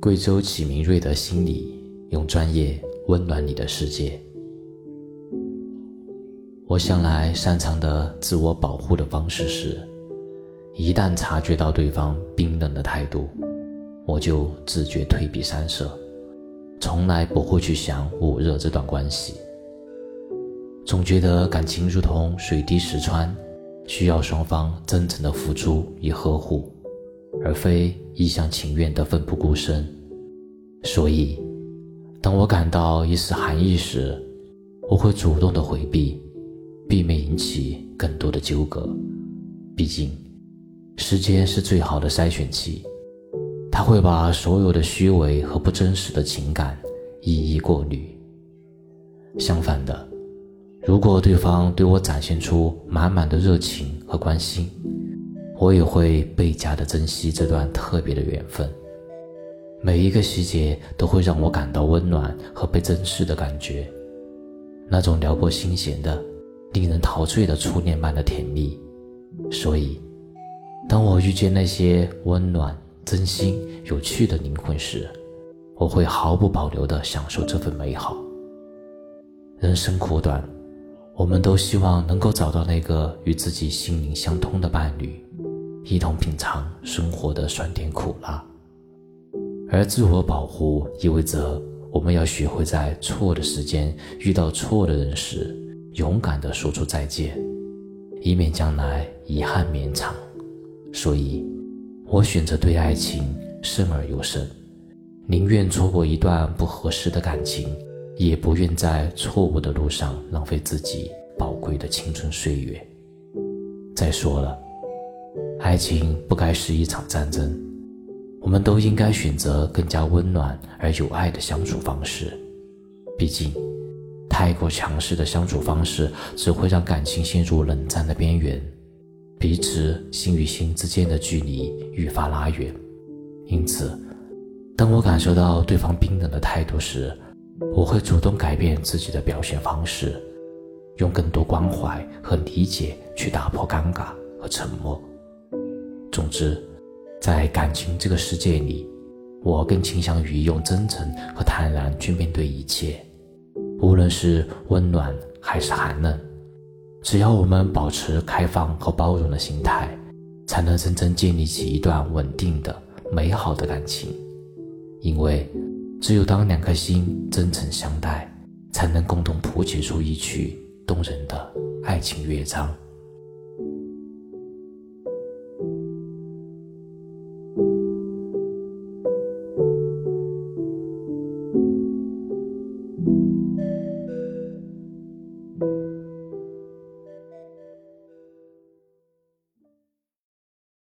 贵州启明瑞德心理，用专业温暖你的世界。我向来擅长的自我保护的方式是，一旦察觉到对方冰冷的态度，我就自觉退避三舍，从来不会去想捂热这段关系。总觉得感情如同水滴石穿，需要双方真诚的付出与呵护。而非一厢情愿的奋不顾身，所以，当我感到一丝寒意时，我会主动的回避，避免引起更多的纠葛。毕竟，时间是最好的筛选器，它会把所有的虚伪和不真实的情感一一过滤。相反的，如果对方对我展现出满满的热情和关心，我也会倍加的珍惜这段特别的缘分，每一个细节都会让我感到温暖和被珍视的感觉，那种撩拨心弦的、令人陶醉的初恋般的甜蜜。所以，当我遇见那些温暖、真心、有趣的灵魂时，我会毫不保留地享受这份美好。人生苦短，我们都希望能够找到那个与自己心灵相通的伴侣。一同品尝生活的酸甜苦辣，而自我保护意味着我们要学会在错的时间遇到错的人时，勇敢地说出再见，以免将来遗憾绵长。所以，我选择对爱情慎而又慎，宁愿错过一段不合适的感情，也不愿在错误的路上浪费自己宝贵的青春岁月。再说了。爱情不该是一场战争，我们都应该选择更加温暖而有爱的相处方式。毕竟，太过强势的相处方式只会让感情陷入冷战的边缘，彼此心与心之间的距离愈发拉远。因此，当我感受到对方冰冷的态度时，我会主动改变自己的表现方式，用更多关怀和理解去打破尴尬和沉默。总之，在感情这个世界里，我更倾向于用真诚和坦然去面对一切，无论是温暖还是寒冷。只要我们保持开放和包容的心态，才能真正建立起一段稳定的、美好的感情。因为，只有当两颗心真诚相待，才能共同谱写出一曲动人的爱情乐章。